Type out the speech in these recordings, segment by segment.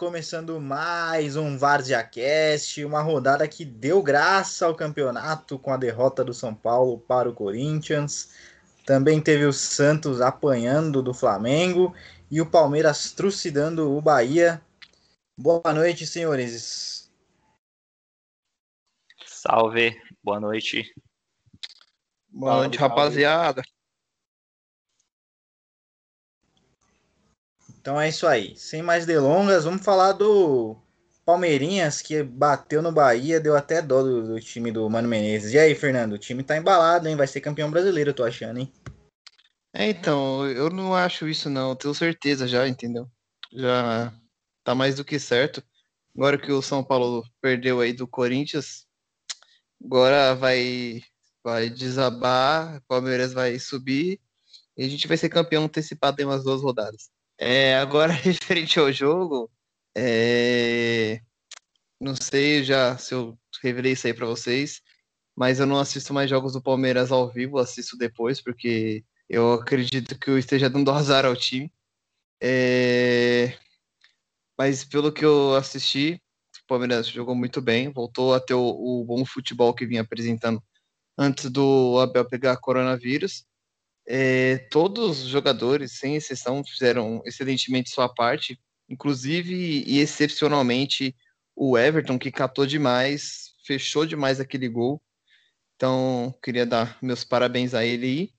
Começando mais um Várzea Cast, uma rodada que deu graça ao campeonato com a derrota do São Paulo para o Corinthians. Também teve o Santos apanhando do Flamengo e o Palmeiras trucidando o Bahia. Boa noite, senhores. Salve, boa noite. Boa noite, rapaziada. Então é isso aí. Sem mais delongas, vamos falar do Palmeirinhas que bateu no Bahia, deu até dó do, do, time do Mano Menezes. E aí, Fernando, o time tá embalado, hein? Vai ser campeão brasileiro, eu tô achando, hein? É, então, eu não acho isso não, tenho certeza já, entendeu? Já tá mais do que certo. Agora que o São Paulo perdeu aí do Corinthians, agora vai vai desabar, o Palmeiras vai subir e a gente vai ser campeão antecipado em umas duas rodadas. É, agora, referente ao jogo, é... não sei já se eu revelei isso aí para vocês, mas eu não assisto mais jogos do Palmeiras ao vivo, assisto depois, porque eu acredito que eu esteja dando azar ao time. É... Mas pelo que eu assisti, o Palmeiras jogou muito bem, voltou a ter o, o bom futebol que vinha apresentando antes do Abel pegar coronavírus. É, todos os jogadores, sem exceção, fizeram excelentemente sua parte, inclusive e excepcionalmente o Everton, que catou demais, fechou demais aquele gol. Então, queria dar meus parabéns a ele aí.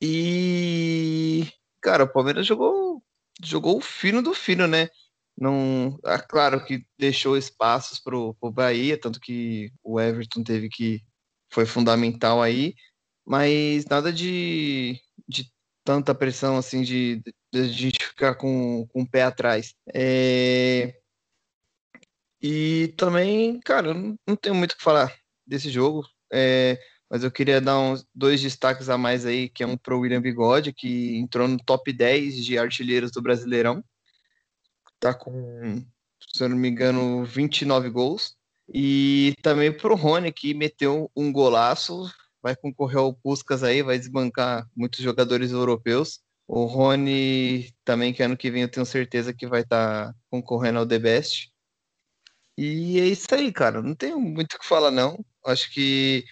E, cara, o Palmeiras jogou, jogou o fino do fino, né? Não, é claro que deixou espaços para o Bahia, tanto que o Everton teve que foi fundamental aí, mas nada de, de tanta pressão assim de, de, gente ficar com, com o pé atrás. É... E também, cara, não, não tenho muito o que falar desse jogo, é... mas eu queria dar uns dois destaques a mais aí, que é um pro William Bigode, que entrou no top 10 de artilheiros do Brasileirão. Tá com, se eu não me engano, 29 gols. E também pro Rony, que meteu um golaço vai concorrer ao Puskas aí, vai desbancar muitos jogadores europeus. O Rony também, que ano que vem eu tenho certeza que vai estar tá concorrendo ao The Best. E é isso aí, cara. Não tenho muito o que falar, não. Acho que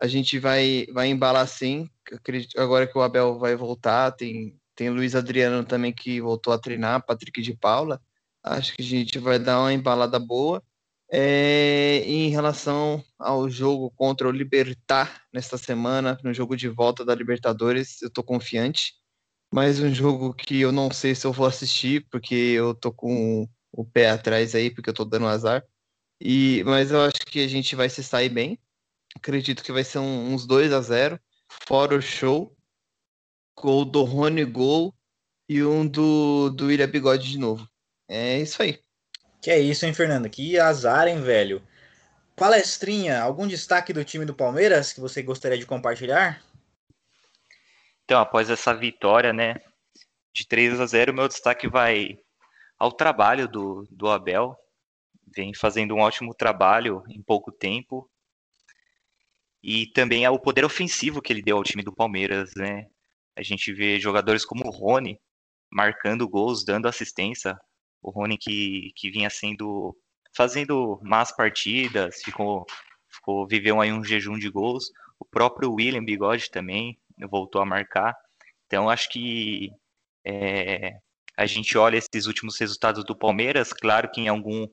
a gente vai, vai embalar sim. Acredito, agora que o Abel vai voltar, tem, tem Luiz Adriano também que voltou a treinar, Patrick de Paula. Acho que a gente vai dar uma embalada boa. É, em relação ao jogo contra o Libertar nesta semana, no jogo de volta da Libertadores, eu tô confiante. Mas um jogo que eu não sei se eu vou assistir, porque eu tô com o pé atrás aí, porque eu tô dando azar. E, mas eu acho que a gente vai se sair bem. Acredito que vai ser um, uns 2 a 0 fora o show. Gol do Rony Gol e um do, do William Bigode de novo. É isso aí. Que é isso, hein, Fernando? Que azar, hein, velho? Palestrinha, algum destaque do time do Palmeiras que você gostaria de compartilhar? Então, após essa vitória, né, de 3 a 0, meu destaque vai ao trabalho do, do Abel. Vem fazendo um ótimo trabalho em pouco tempo. E também ao poder ofensivo que ele deu ao time do Palmeiras, né? A gente vê jogadores como o Rony marcando gols, dando assistência, o Rony que, que vinha sendo fazendo más partidas, ficou, ficou viveu aí um jejum de gols. O próprio William Bigode também voltou a marcar. Então acho que é, a gente olha esses últimos resultados do Palmeiras, claro que em algum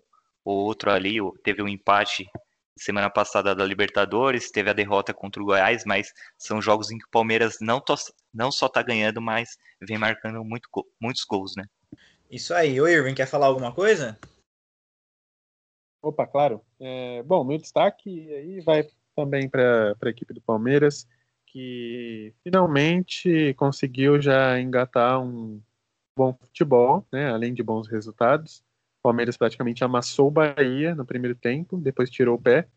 ou outro ali teve um empate semana passada da Libertadores, teve a derrota contra o Goiás, mas são jogos em que o Palmeiras não, to, não só está ganhando, mas vem marcando muito, muitos gols, né? Isso aí. O Irving, quer falar alguma coisa? Opa, claro. É, bom, meu destaque aí vai também para a equipe do Palmeiras, que finalmente conseguiu já engatar um bom futebol, né, além de bons resultados. O Palmeiras praticamente amassou o Bahia no primeiro tempo, depois tirou o pé,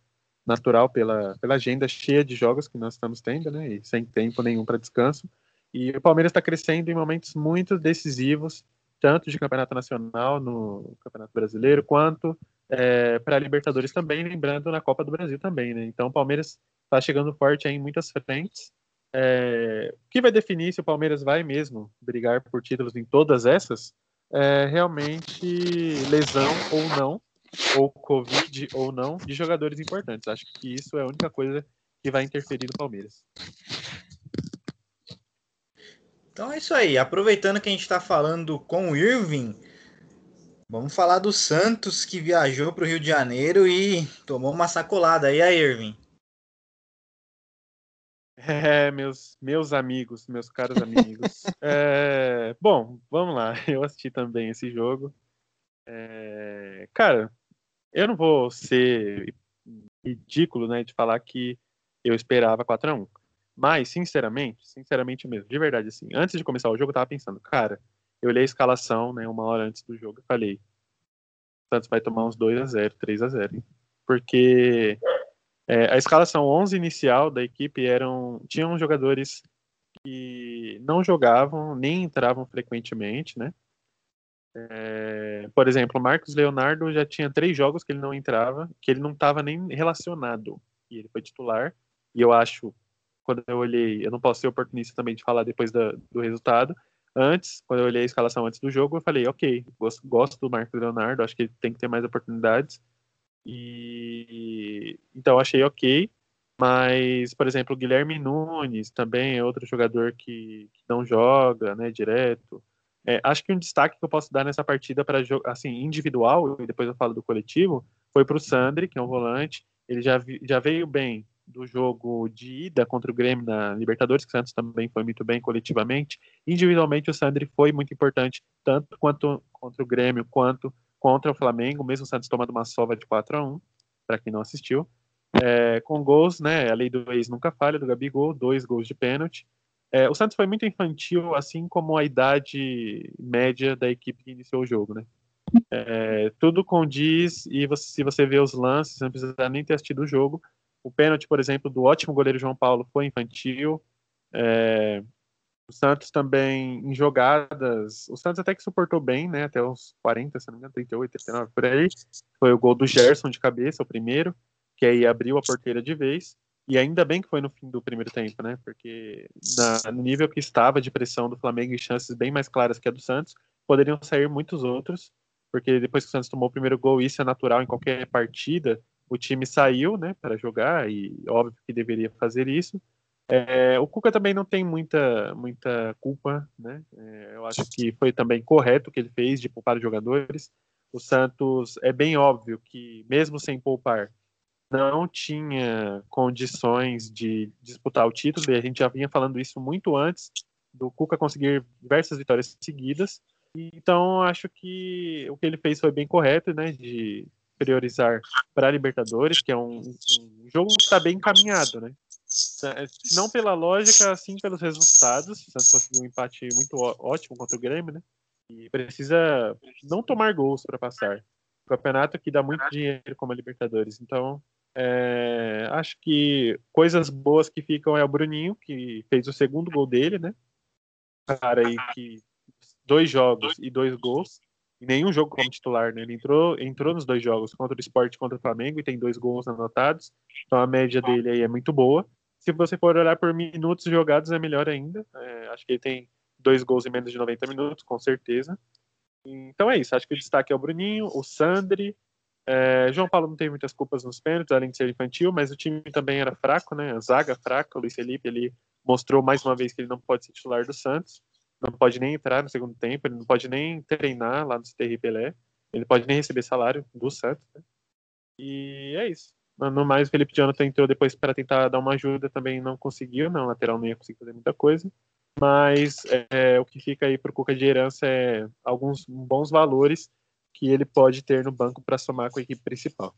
natural pela, pela agenda cheia de jogos que nós estamos tendo, né, e sem tempo nenhum para descanso. E o Palmeiras está crescendo em momentos muito decisivos, tanto de campeonato nacional no Campeonato Brasileiro, quanto é, para a Libertadores também, lembrando na Copa do Brasil também, né? Então o Palmeiras está chegando forte em muitas frentes. É, o que vai definir se o Palmeiras vai mesmo brigar por títulos em todas essas é realmente lesão ou não, ou Covid ou não, de jogadores importantes. Acho que isso é a única coisa que vai interferir no Palmeiras. Então é isso aí. Aproveitando que a gente está falando com o Irving, vamos falar do Santos que viajou para o Rio de Janeiro e tomou uma sacolada. E aí, Irving? É, meus, meus amigos, meus caros amigos. é, bom, vamos lá. Eu assisti também esse jogo. É, cara, eu não vou ser ridículo, né, de falar que eu esperava 4 a 1 Mas, sinceramente, sinceramente mesmo, de verdade, assim, antes de começar o jogo, eu tava pensando, cara, eu olhei a escalação, né, uma hora antes do jogo e falei, Santos vai tomar uns 2 a 0 3 a 0 hein? Porque é, a escalação 11 inicial da equipe eram tinham jogadores que não jogavam nem entravam frequentemente, né? É, por exemplo, Marcos Leonardo já tinha três jogos que ele não entrava, que ele não estava nem relacionado e ele foi titular. E eu acho, quando eu olhei, eu não posso ser oportunista também de falar depois da, do resultado. Antes, quando eu olhei a escalação antes do jogo, eu falei, ok, gosto, gosto do Marcos Leonardo, acho que ele tem que ter mais oportunidades. E então achei ok. Mas, por exemplo, Guilherme Nunes também é outro jogador que, que não joga, né, direto. É, acho que um destaque que eu posso dar nessa partida para assim individual e depois eu falo do coletivo foi para o Sandri, que é um volante. Ele já, já veio bem do jogo de ida contra o Grêmio na Libertadores, que o Santos também foi muito bem coletivamente. Individualmente, o Sandri foi muito importante, tanto quanto contra o Grêmio, quanto contra o Flamengo, mesmo o Santos tomando uma sova de 4 a 1 para quem não assistiu. É, com gols, né? A lei do ex nunca falha, do Gabigol, dois gols de pênalti. É, o Santos foi muito infantil, assim como a idade média da equipe que iniciou o jogo, né? É, tudo condiz, e você, se você vê os lances, não precisa nem ter assistido o jogo. O pênalti, por exemplo, do ótimo goleiro João Paulo foi infantil. É, o Santos também, em jogadas, o Santos até que suportou bem, né? Até os 40, se não me engano, 38, 39, por aí. Foi o gol do Gerson de cabeça, o primeiro, que aí abriu a porteira de vez. E ainda bem que foi no fim do primeiro tempo, né? Porque na, no nível que estava de pressão do Flamengo e chances bem mais claras que a do Santos, poderiam sair muitos outros. Porque depois que o Santos tomou o primeiro gol, isso é natural em qualquer partida. O time saiu, né, para jogar e óbvio que deveria fazer isso. É, o Cuca também não tem muita, muita culpa, né? É, eu acho que foi também correto o que ele fez de poupar os jogadores. O Santos é bem óbvio que, mesmo sem poupar, não tinha condições de disputar o título, e a gente já vinha falando isso muito antes do Cuca conseguir diversas vitórias seguidas. Então, acho que o que ele fez foi bem correto, né? De priorizar para a Libertadores, que é um, um jogo que está bem encaminhado, né? É, não pela lógica, sim pelos resultados. O Santos conseguiu um empate muito ótimo contra o Grêmio, né? E precisa não tomar gols para passar. O campeonato que dá muito dinheiro como a Libertadores. Então, é, acho que coisas boas que ficam é o Bruninho, que fez o segundo gol dele, né? Cara aí que dois jogos e dois gols. E nenhum jogo como titular, né? Ele entrou, entrou nos dois jogos, contra o Sport e contra o Flamengo, e tem dois gols anotados. Então a média dele aí é muito boa. Se você for olhar por minutos jogados, é melhor ainda. É, acho que ele tem dois gols em menos de 90 minutos, com certeza. Então é isso. Acho que o destaque é o Bruninho, o Sandri. É, João Paulo não tem muitas culpas nos pênaltis, além de ser infantil, mas o time também era fraco, né? A zaga fraca. O Luiz Felipe ele mostrou mais uma vez que ele não pode ser titular do Santos. Não pode nem entrar no segundo tempo, ele não pode nem treinar lá no CTR Pelé. Ele pode nem receber salário do Santos. Né? E é isso. No mais, o Felipe Diano tentou depois para tentar dar uma ajuda, também não conseguiu, não, lateral não ia conseguir fazer muita coisa. Mas é, o que fica aí para o Cuca de herança é alguns bons valores que ele pode ter no banco para somar com a equipe principal.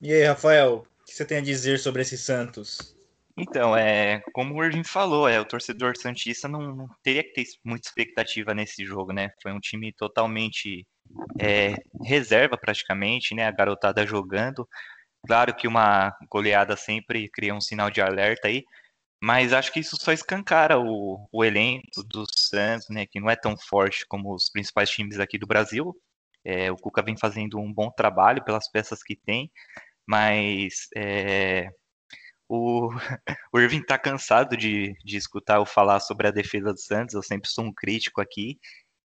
E aí, Rafael, o que você tem a dizer sobre esse Santos? Então, é, como o Irving falou, é, o torcedor Santista não, não teria que ter muita expectativa nesse jogo, né? Foi um time totalmente é, reserva praticamente, né? A garotada jogando. Claro que uma goleada sempre cria um sinal de alerta aí, mas acho que isso só escancara o, o elenco do Santos, né, que não é tão forte como os principais times aqui do Brasil. É, o Cuca vem fazendo um bom trabalho pelas peças que tem, mas é, o, o Irving está cansado de, de escutar eu falar sobre a defesa do Santos, eu sempre sou um crítico aqui,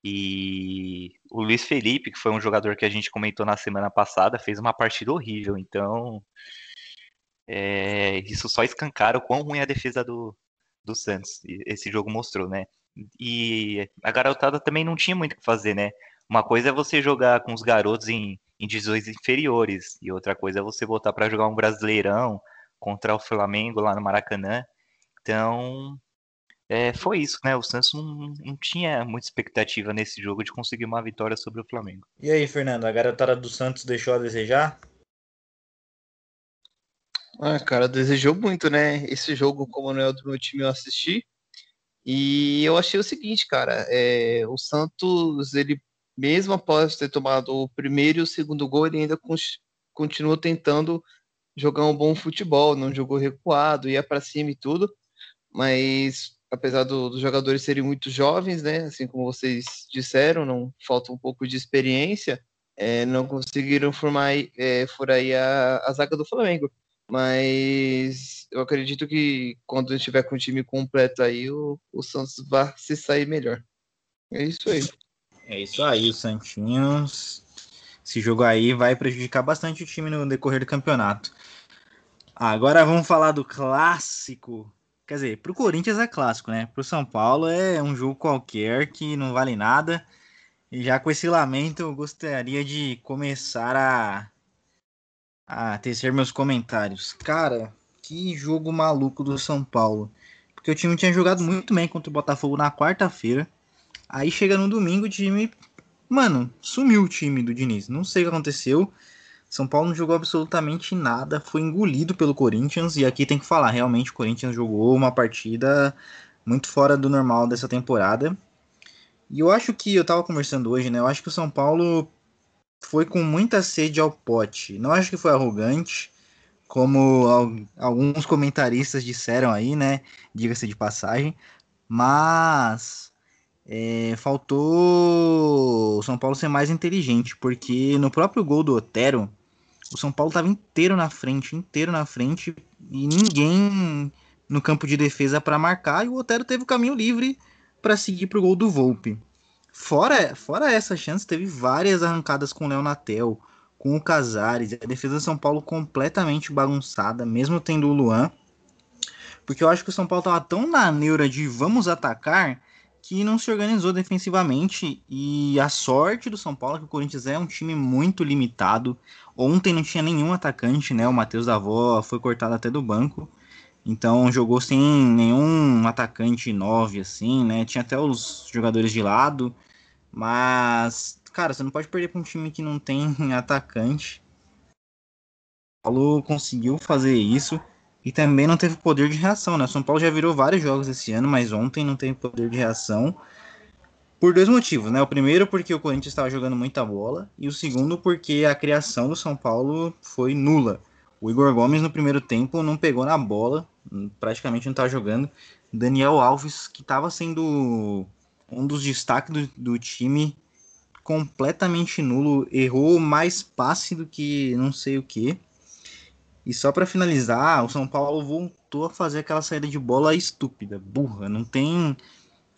E o Luiz Felipe, que foi um jogador que a gente comentou na semana passada, fez uma partida horrível. Então, é, isso só escancara o quão ruim é a defesa do, do Santos. Esse jogo mostrou, né? E a garotada também não tinha muito o que fazer, né? Uma coisa é você jogar com os garotos em, em divisões inferiores, e outra coisa é você voltar para jogar um brasileirão contra o Flamengo lá no Maracanã. Então, é, foi isso, né? O Santos não, não, tinha muita expectativa nesse jogo de conseguir uma vitória sobre o Flamengo. E aí, Fernando, a garotada do Santos deixou a desejar? Ah, cara, desejou muito, né? Esse jogo, como não é do meu time, eu assisti. E eu achei o seguinte, cara, é, o Santos, ele mesmo após ter tomado o primeiro e o segundo gol, ele ainda continua tentando jogar um bom futebol, não jogou recuado, ia para cima e tudo, mas apesar do, dos jogadores serem muito jovens, né, assim como vocês disseram, não falta um pouco de experiência, é, não conseguiram formar é, aí a, a zaga do Flamengo. Mas eu acredito que quando a gente tiver com o time completo aí, o, o Santos vai se sair melhor. É isso aí. É isso aí, Santinhos. Esse jogo aí vai prejudicar bastante o time no decorrer do campeonato. Agora vamos falar do clássico. Quer dizer, pro Corinthians é clássico, né? Pro São Paulo é um jogo qualquer que não vale nada. E já com esse lamento, eu gostaria de começar a, a tecer meus comentários. Cara, que jogo maluco do São Paulo. Porque o time tinha jogado muito bem contra o Botafogo na quarta-feira. Aí chega no domingo, o time. Mano, sumiu o time do Diniz. Não sei o que aconteceu. São Paulo não jogou absolutamente nada, foi engolido pelo Corinthians. E aqui tem que falar, realmente o Corinthians jogou uma partida muito fora do normal dessa temporada. E eu acho que, eu tava conversando hoje, né? Eu acho que o São Paulo foi com muita sede ao pote. Não acho que foi arrogante, como alguns comentaristas disseram aí, né? Diga-se de passagem. Mas é, faltou o São Paulo ser mais inteligente, porque no próprio gol do Otero, o São Paulo estava inteiro na frente, inteiro na frente, e ninguém no campo de defesa para marcar, e o Otero teve o caminho livre para seguir para o gol do Volpe. Fora, fora essa chance, teve várias arrancadas com o Leonatel, com o Casares, a defesa do São Paulo completamente bagunçada, mesmo tendo o Luan. Porque eu acho que o São Paulo estava tão na neura de vamos atacar que não se organizou defensivamente e a sorte do São Paulo é que o Corinthians é um time muito limitado. Ontem não tinha nenhum atacante, né? O Matheus Davó foi cortado até do banco. Então jogou sem nenhum atacante 9 assim, né? Tinha até os jogadores de lado, mas cara, você não pode perder para um time que não tem atacante. O Paulo conseguiu fazer isso. E também não teve poder de reação, né? São Paulo já virou vários jogos esse ano, mas ontem não teve poder de reação. Por dois motivos, né? O primeiro porque o Corinthians estava jogando muita bola, e o segundo porque a criação do São Paulo foi nula. O Igor Gomes no primeiro tempo não pegou na bola, praticamente não estava jogando. Daniel Alves, que estava sendo um dos destaques do, do time, completamente nulo, errou mais passe do que não sei o que. E só para finalizar, o São Paulo voltou a fazer aquela saída de bola estúpida, burra. Não tem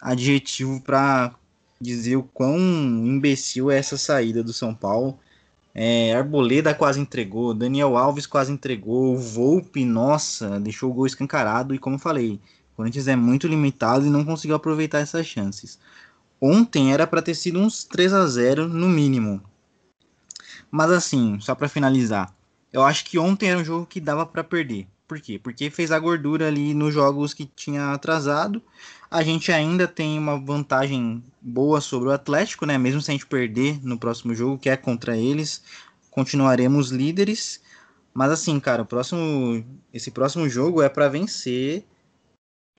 adjetivo para dizer o quão imbecil é essa saída do São Paulo. É, Arboleda quase entregou, Daniel Alves quase entregou, Volpe, nossa, deixou o gol escancarado. E como eu falei, o Corinthians é muito limitado e não conseguiu aproveitar essas chances. Ontem era para ter sido uns 3 a 0 no mínimo. Mas assim, só para finalizar, eu acho que ontem era um jogo que dava para perder. Por quê? Porque fez a gordura ali nos jogos que tinha atrasado. A gente ainda tem uma vantagem boa sobre o Atlético, né? Mesmo se a gente perder no próximo jogo, que é contra eles, continuaremos líderes. Mas assim, cara, próximo, esse próximo jogo é para vencer,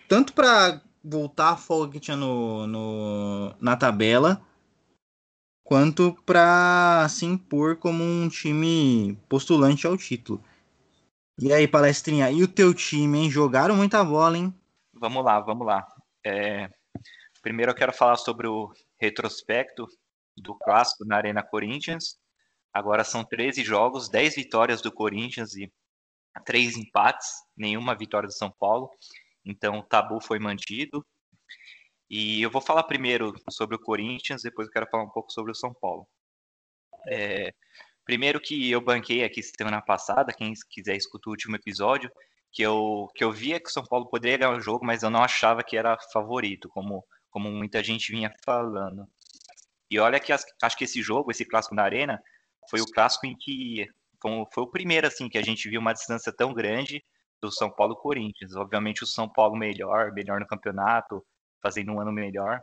tanto para voltar a folga que tinha no, no, na tabela, quanto para se impor como um time postulante ao título. E aí, palestrinha, e o teu time, hein? Jogaram muita bola, hein? Vamos lá, vamos lá. É... Primeiro eu quero falar sobre o retrospecto do clássico na Arena Corinthians. Agora são 13 jogos, 10 vitórias do Corinthians e 3 empates, nenhuma vitória do São Paulo. Então o tabu foi mantido. E eu vou falar primeiro sobre o Corinthians, depois eu quero falar um pouco sobre o São Paulo. É, primeiro que eu banquei aqui semana passada, quem quiser escutar o último episódio, que eu, que eu via que o São Paulo poderia ganhar o jogo, mas eu não achava que era favorito, como, como muita gente vinha falando. E olha que as, acho que esse jogo, esse clássico na Arena, foi o clássico em que foi, o primeiro assim que a gente viu uma distância tão grande do São Paulo Corinthians. Obviamente o São Paulo melhor, melhor no campeonato, fazendo um ano melhor.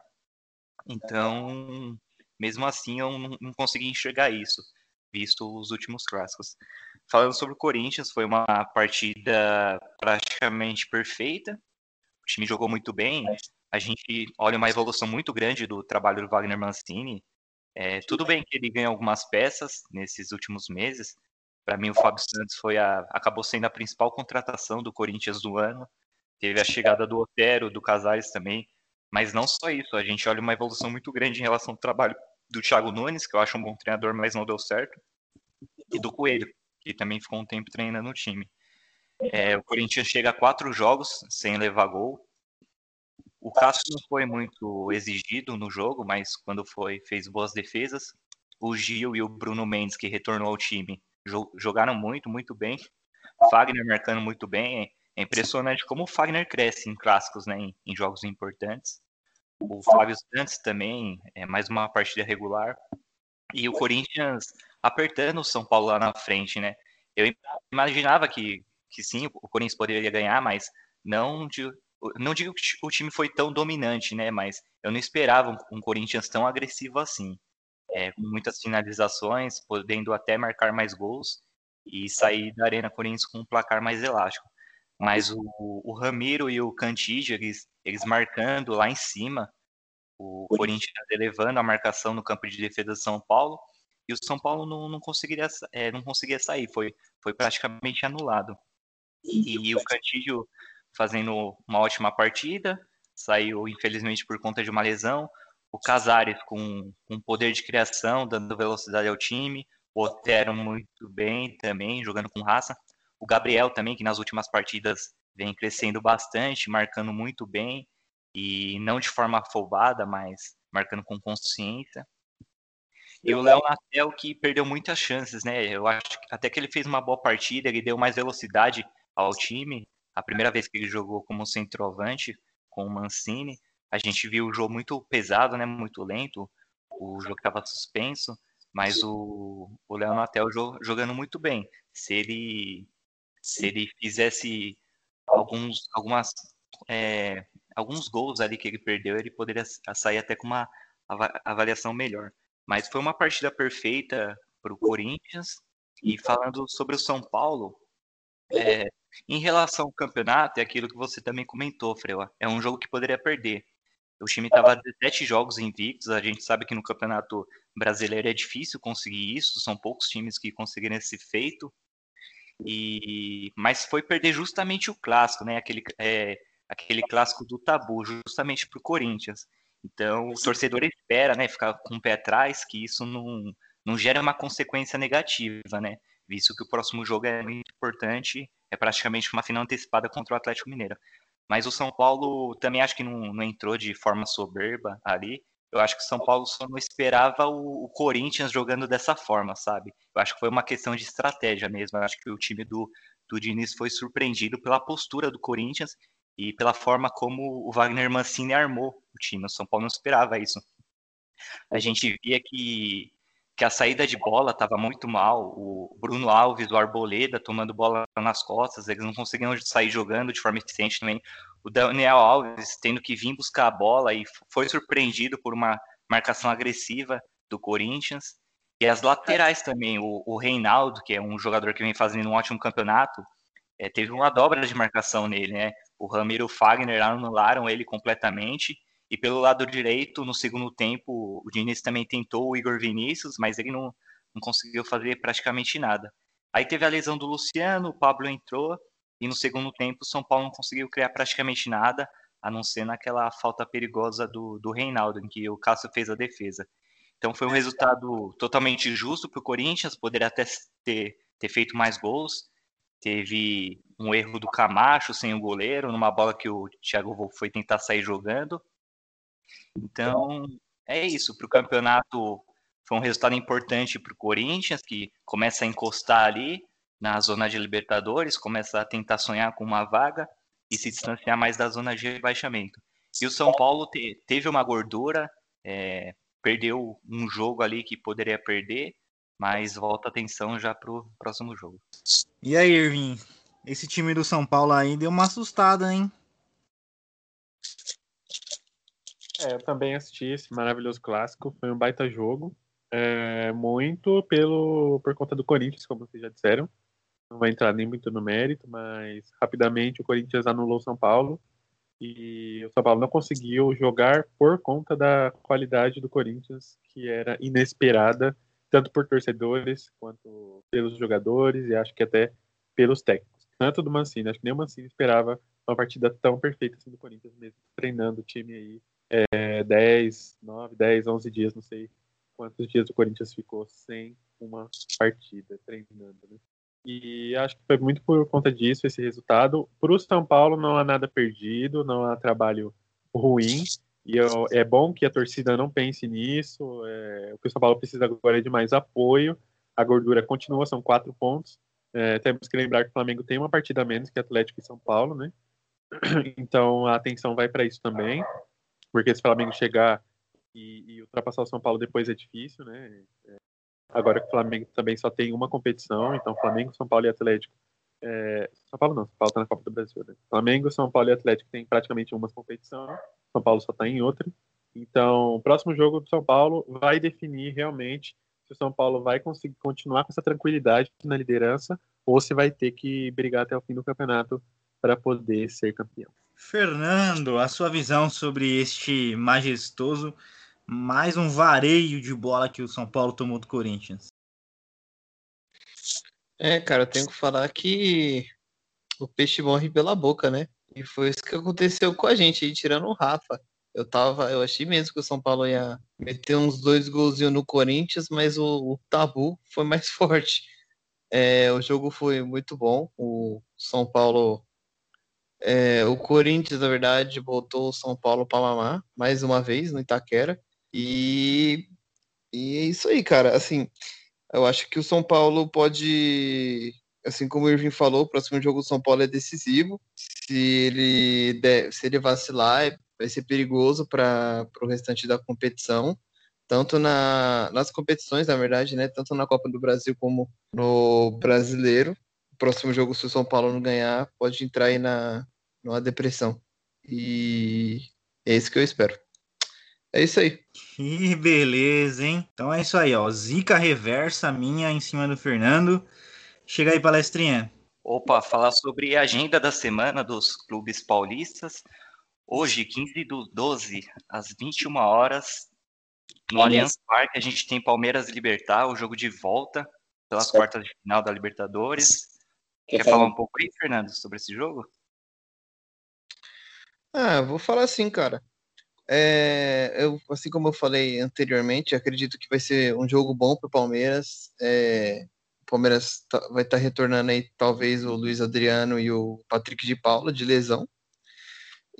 Então, mesmo assim, eu não, não consegui enxergar isso, visto os últimos clássicos. Falando sobre o Corinthians, foi uma partida praticamente perfeita. O time jogou muito bem. A gente olha uma evolução muito grande do trabalho do Wagner Mancini. É, tudo bem que ele ganhou algumas peças nesses últimos meses, para mim, o Fábio Santos foi a, acabou sendo a principal contratação do Corinthians do ano. Teve a chegada do Otero, do Casares também. Mas não só isso, a gente olha uma evolução muito grande em relação ao trabalho do Thiago Nunes, que eu acho um bom treinador, mas não deu certo, e do Coelho, que também ficou um tempo treinando no time. É, o Corinthians chega a quatro jogos sem levar gol. O Cássio não foi muito exigido no jogo, mas quando foi, fez boas defesas. O Gil e o Bruno Mendes, que retornou ao time, jogaram muito, muito bem. Fagner marcando muito bem. É impressionante como o Fagner cresce em clássicos, né, em, jogos importantes. O Flávio Santos também é mais uma partida regular. E o Corinthians apertando o São Paulo lá na frente, né? Eu imaginava que, que sim, o Corinthians poderia ganhar, mas não, não digo que o time foi tão dominante, né? Mas eu não esperava um, um Corinthians tão agressivo assim é, com muitas finalizações, podendo até marcar mais gols e sair da Arena Corinthians com um placar mais elástico. Mas o, o Ramiro e o Cantígio, eles, eles marcando lá em cima, o Corinthians elevando a marcação no campo de defesa do São Paulo, e o São Paulo não, não, conseguiria, é, não conseguia sair, foi, foi praticamente anulado. E, e o Cantígio fazendo uma ótima partida, saiu infelizmente por conta de uma lesão, o Casares com, com poder de criação, dando velocidade ao time, o Otero muito bem também, jogando com raça, o Gabriel também, que nas últimas partidas vem crescendo bastante, marcando muito bem, e não de forma afobada, mas marcando com consciência. E o Léo Natel, que perdeu muitas chances, né? Eu acho que até que ele fez uma boa partida, ele deu mais velocidade ao time. A primeira vez que ele jogou como centroavante com o Mancini, a gente viu o jogo muito pesado, né? Muito lento. O jogo estava suspenso, mas o, o Léo Natel jogando muito bem. Se ele, se ele fizesse alguns, algumas, é, alguns gols ali que ele perdeu, ele poderia sair até com uma avaliação melhor. Mas foi uma partida perfeita para o Corinthians. E falando sobre o São Paulo, é, em relação ao campeonato, é aquilo que você também comentou, Freua. É um jogo que poderia perder. O time estava 17 jogos invictos. A gente sabe que no Campeonato Brasileiro é difícil conseguir isso, são poucos times que conseguiram esse feito. E mas foi perder justamente o clássico, né? Aquele, é, aquele clássico do tabu, justamente para o Corinthians. Então o torcedor espera, né? Ficar com o pé atrás, que isso não, não gera uma consequência negativa, né? Visto que o próximo jogo é muito importante, é praticamente uma final antecipada contra o Atlético Mineiro. Mas o São Paulo também acho que não, não entrou de forma soberba ali. Eu acho que o São Paulo só não esperava o, o, Corinthians jogando dessa forma, sabe? Eu acho que foi uma questão de estratégia mesmo. Eu acho que o time do, do Diniz foi surpreendido pela postura do Corinthians e pela forma como o Wagner Mancini armou o time. O São Paulo não esperava isso. A gente via que que a saída de bola estava muito mal. O Bruno Alves, o Arboleda tomando bola nas costas, eles não conseguiam sair jogando de forma eficiente também. O Daniel Alves tendo que vir buscar a bola e foi surpreendido por uma marcação agressiva do Corinthians. E as laterais também, o, o Reinaldo, que é um jogador que vem fazendo um ótimo campeonato, é, teve uma dobra de marcação nele, né? O Ramiro Fagner anularam ele completamente e pelo lado direito, no segundo tempo, o Diniz também tentou o Igor Vinícius, mas ele não, não conseguiu fazer praticamente nada. Aí teve a lesão do Luciano, o Pablo entrou, e no segundo tempo o São Paulo não conseguiu criar praticamente nada, a não ser naquela falta perigosa do, do Reinaldo, em que o Cássio fez a defesa. Então foi um resultado totalmente justo para o Corinthians, poderia até ter, ter feito mais gols. Teve um erro do Camacho sem o goleiro, numa bola que o Thiago foi tentar sair jogando Então, é isso. Para o campeonato, foi um resultado importante para o Corinthians, que começa a encostar ali na zona de Libertadores, começa a tentar sonhar com uma vaga e se distanciar mais da zona de rebaixamento. E o São Paulo te, teve uma gordura, é, perdeu um jogo ali que poderia perder, mas volta a atenção já para o próximo jogo. E aí, Irving? Esse time do São Paulo aí deu uma assustada, hein? É, eu também assisti esse maravilhoso clássico. Foi um baita jogo. É, muito pelo por conta do Corinthians, como vocês já disseram. Não vai entrar nem muito no mérito, mas rapidamente o Corinthians anulou o São Paulo e o São Paulo não conseguiu jogar por conta da qualidade do Corinthians, que era inesperada, tanto por torcedores quanto pelos jogadores e acho que até pelos técnicos. Tanto do Mancini, acho que nem o Mancini esperava uma partida tão perfeita assim do Corinthians, mesmo treinando o time aí é, 10, 9, 10, 11 dias, não sei quantos dias o Corinthians ficou sem uma partida treinando, né? E acho que foi muito por conta disso esse resultado. Para o São Paulo não há nada perdido, não há trabalho ruim. E eu, é bom que a torcida não pense nisso. É, o que o São Paulo precisa agora é de mais apoio. A gordura continua, são quatro pontos. É, temos que lembrar que o Flamengo tem uma partida a menos que Atlético e São Paulo, né? Então a atenção vai para isso também, porque se o Flamengo chegar e, e, ultrapassar o São Paulo depois é difícil, né? É, agora que o Flamengo também só tem uma competição, então Flamengo, São Paulo e Atlético. É, São Paulo não, São Paulo está na Copa do Brasil. Né? Flamengo, São Paulo e Atlético tem praticamente uma competição, São Paulo só está em outra. Então, o próximo jogo do São Paulo vai definir realmente se o São Paulo vai conseguir continuar com essa tranquilidade na liderança ou se vai ter que brigar até o fim do campeonato para poder ser campeão. Fernando, a sua visão sobre este majestoso mais um vareio de bola que o São Paulo tomou do Corinthians. É, cara, eu tenho que falar que o peixe morre pela boca, né? E foi isso que aconteceu com a gente aí, tirando o Rafa. Eu tava, eu achei mesmo que o São Paulo ia meter uns dois golzinhos no Corinthians, mas o, o tabu foi mais forte. É, o jogo foi muito bom. O São Paulo, é, o Corinthians, na verdade, botou o São Paulo para mamar mais uma vez no Itaquera. E, e é isso aí, cara. Assim, eu acho que o São Paulo pode, assim como o Irving falou, o próximo jogo do São Paulo é decisivo. Se ele, der, se ele vacilar, vai ser perigoso para o restante da competição. Tanto na, nas competições, na verdade, né? Tanto na Copa do Brasil como no Brasileiro. O próximo jogo, se o São Paulo não ganhar, pode entrar aí na, numa depressão. E é isso que eu espero. É isso aí. Que beleza, hein? Então é isso aí, ó. Zica reversa minha em cima do Fernando. Chega aí, palestrinha. Opa, falar sobre a agenda da semana dos clubes paulistas. Hoje, 15 do 12, às 21 horas, no Allianz Parque, a gente tem Palmeiras Libertar, o jogo de volta pelas certo. quartas de final da Libertadores. Quer, Quer falar um pouco aí, Fernando, sobre esse jogo? Ah, vou falar assim, cara. É, eu, assim como eu falei anteriormente, acredito que vai ser um jogo bom para o Palmeiras. É, o Palmeiras tá, vai estar tá retornando aí, talvez, o Luiz Adriano e o Patrick de Paula de lesão.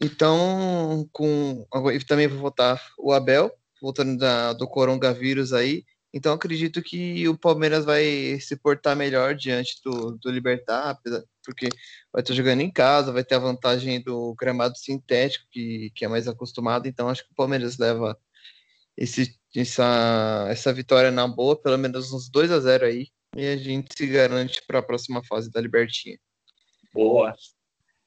Então, com também vou votar o Abel, voltando da, do coronavírus aí. Então, acredito que o Palmeiras vai se portar melhor diante do, do Libertar, porque vai estar jogando em casa, vai ter a vantagem do gramado sintético, que, que é mais acostumado. Então, acho que o Palmeiras leva esse, essa, essa vitória na boa, pelo menos uns 2 a 0 aí, e a gente se garante para a próxima fase da Libertinha. Boa.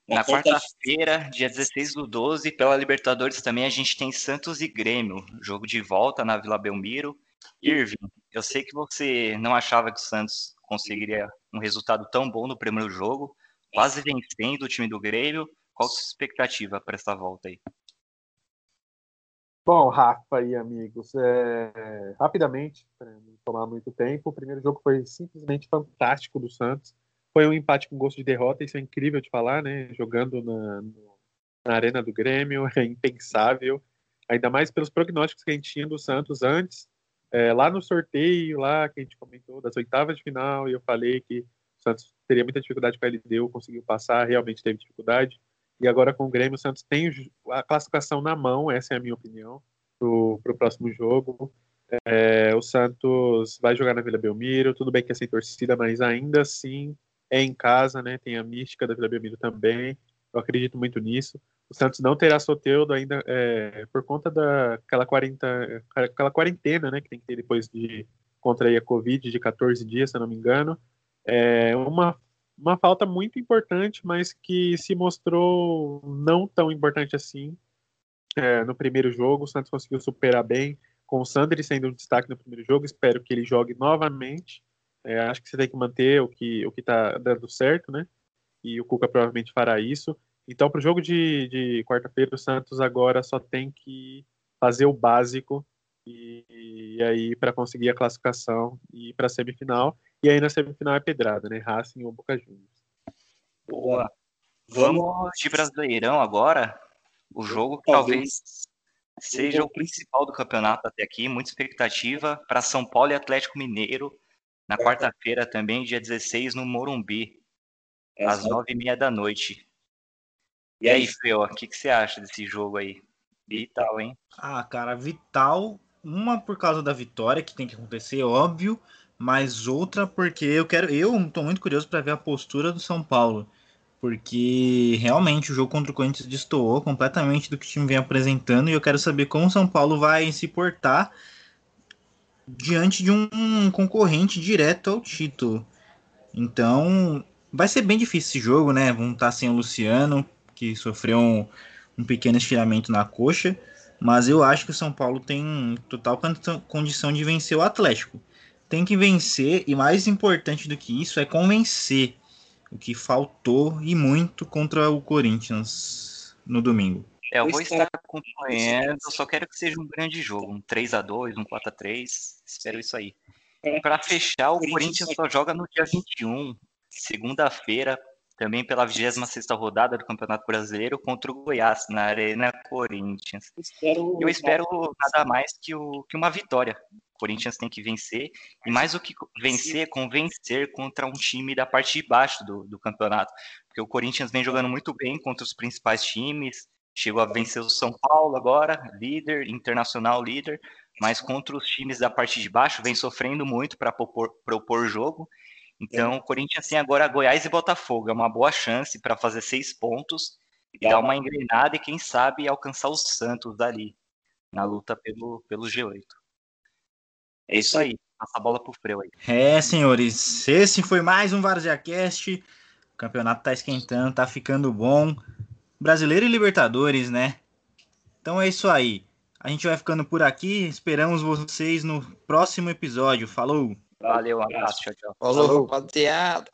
Na quarta-feira, dia 16 do 12, pela Libertadores também a gente tem Santos e Grêmio, jogo de volta na Vila Belmiro. Irving, eu sei que você não achava que o Santos conseguiria um resultado tão bom no primeiro jogo, quase vencendo o time do Grêmio. Qual a sua expectativa para essa volta aí? Bom, Rafa e amigos, é... rapidamente, para não tomar muito tempo, o primeiro jogo foi simplesmente fantástico do Santos. Foi um empate com gosto de derrota, isso é incrível de falar, né? Jogando na, na arena do Grêmio, é impensável. Ainda mais pelos prognósticos que a gente tinha do Santos antes é, lá no sorteio, lá que a gente comentou, das oitavas de final, e eu falei que o Santos teria muita dificuldade com a LDU, conseguiu passar, realmente teve dificuldade. E agora com o Grêmio, o Santos tem a classificação na mão, essa é a minha opinião, para o próximo jogo. É, o Santos vai jogar na Vila Belmiro, tudo bem que é sem torcida, mas ainda assim é em casa, né? Tem a mística da Vila Belmiro também. Eu acredito muito nisso. O Santos não terá Soteudo ainda é, por conta daquela aquela quarentena, né? Que tem que ter depois de contrair a Covid de 14 dias, se eu não me engano. É uma, uma falta muito importante, mas que se mostrou não tão importante assim é, no primeiro jogo. O Santos conseguiu superar bem, com o Sandri sendo um destaque no primeiro jogo. Espero que ele jogue novamente. É, acho que você tem que manter o que o está dando certo, né? E o Cuca provavelmente fará isso. Então, para o jogo de, de quarta-feira, o Santos agora só tem que fazer o básico e, e aí para conseguir a classificação e para a semifinal. E aí na semifinal é pedrada, né? Racing ou Boca Juniors. Boa. Vamos de Brasileirão agora. O jogo que talvez seja o principal do campeonato até aqui. Muita expectativa para São Paulo e Atlético Mineiro na quarta-feira também, dia 16, no Morumbi, às nove e meia da noite. E aí, Feo, o que, que você acha desse jogo aí? Vital, hein? Ah, cara, vital. Uma por causa da vitória, que tem que acontecer, óbvio, mas outra porque eu quero. Eu tô muito curioso para ver a postura do São Paulo. Porque realmente o jogo contra o Corinthians destoou completamente do que o time vem apresentando e eu quero saber como o São Paulo vai se portar diante de um concorrente direto ao título. Então, vai ser bem difícil esse jogo, né? Vão estar sem o Luciano, que sofreu um, um pequeno estiramento na coxa, mas eu acho que o São Paulo tem total condição de vencer o Atlético. Tem que vencer, e mais importante do que isso é convencer, o que faltou e muito contra o Corinthians no domingo. É, eu vou estar acompanhando, eu só quero que seja um grande jogo, um 3 a 2 um 4 a 3 espero isso aí. É. Para fechar, o Corinthians só joga no dia 21, segunda-feira, também pela 26 rodada do Campeonato Brasileiro contra o Goiás, na Arena Corinthians. Espero... Eu espero nada mais que, o, que uma vitória. O Corinthians tem que vencer, e mais do que vencer, convencer contra um time da parte de baixo do, do campeonato. Porque o Corinthians vem jogando muito bem contra os principais times, chegou a vencer o São Paulo agora, líder, internacional líder, mas contra os times da parte de baixo vem sofrendo muito para propor, propor jogo então, o Corinthians tem agora Goiás e Botafogo. É uma boa chance para fazer seis pontos e dar uma engrenada e, quem sabe, alcançar o Santos dali, na luta pelo, pelo G8. É isso aí. Passa a bola pro Freu aí. É, senhores. Esse foi mais um VarziaCast. O campeonato tá esquentando, tá ficando bom. Brasileiro e Libertadores, né? Então é isso aí. A gente vai ficando por aqui. Esperamos vocês no próximo episódio. Falou! Valeu, um abraço, tchau, tchau. Falou, rapaziada.